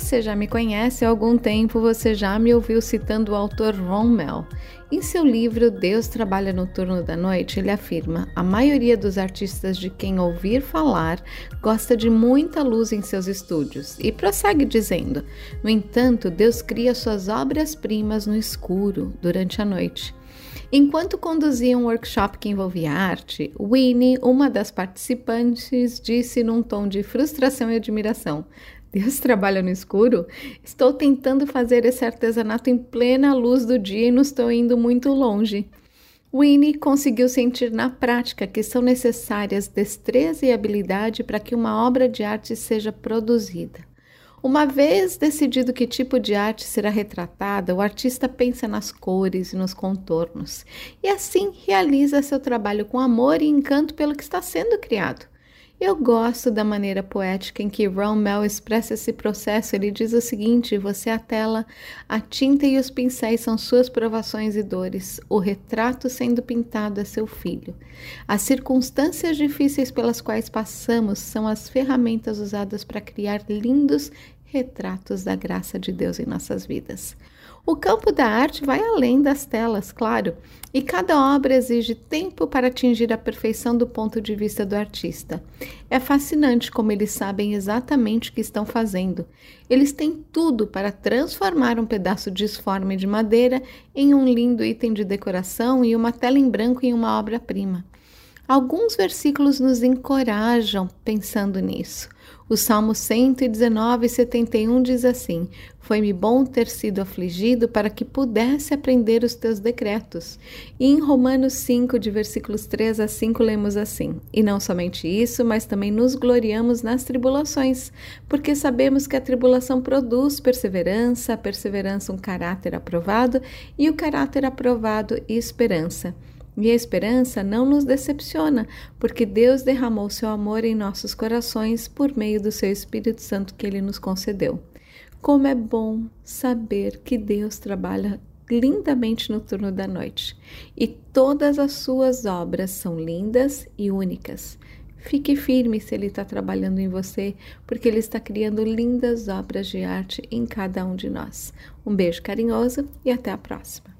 Você já me conhece há algum tempo, você já me ouviu citando o autor Ron Mel. Em seu livro Deus Trabalha no Turno da Noite, ele afirma: a maioria dos artistas de quem ouvir falar gosta de muita luz em seus estúdios. E prossegue dizendo: no entanto, Deus cria suas obras-primas no escuro, durante a noite. Enquanto conduzia um workshop que envolvia arte, Winnie, uma das participantes, disse num tom de frustração e admiração: Deus trabalha no escuro? Estou tentando fazer esse artesanato em plena luz do dia e não estou indo muito longe. Winnie conseguiu sentir na prática que são necessárias destreza e habilidade para que uma obra de arte seja produzida. Uma vez decidido que tipo de arte será retratada, o artista pensa nas cores e nos contornos, e assim realiza seu trabalho com amor e encanto pelo que está sendo criado. Eu gosto da maneira poética em que Ron Mel expressa esse processo. Ele diz o seguinte: você é a tela, a tinta e os pincéis são suas provações e dores. O retrato sendo pintado é seu filho. As circunstâncias difíceis pelas quais passamos são as ferramentas usadas para criar lindos retratos da graça de Deus em nossas vidas. O campo da arte vai além das telas, claro, e cada obra exige tempo para atingir a perfeição do ponto de vista do artista. É fascinante como eles sabem exatamente o que estão fazendo. Eles têm tudo para transformar um pedaço disforme de madeira em um lindo item de decoração e uma tela em branco em uma obra-prima. Alguns versículos nos encorajam pensando nisso. O Salmo 119, 71 diz assim: Foi-me bom ter sido afligido para que pudesse aprender os teus decretos. E em Romanos 5, de versículos 3 a 5, lemos assim: E não somente isso, mas também nos gloriamos nas tribulações, porque sabemos que a tribulação produz perseverança, a perseverança um caráter aprovado, e o caráter aprovado esperança. E a esperança não nos decepciona, porque Deus derramou seu amor em nossos corações por meio do seu Espírito Santo que ele nos concedeu. Como é bom saber que Deus trabalha lindamente no turno da noite e todas as suas obras são lindas e únicas. Fique firme se Ele está trabalhando em você, porque Ele está criando lindas obras de arte em cada um de nós. Um beijo carinhoso e até a próxima.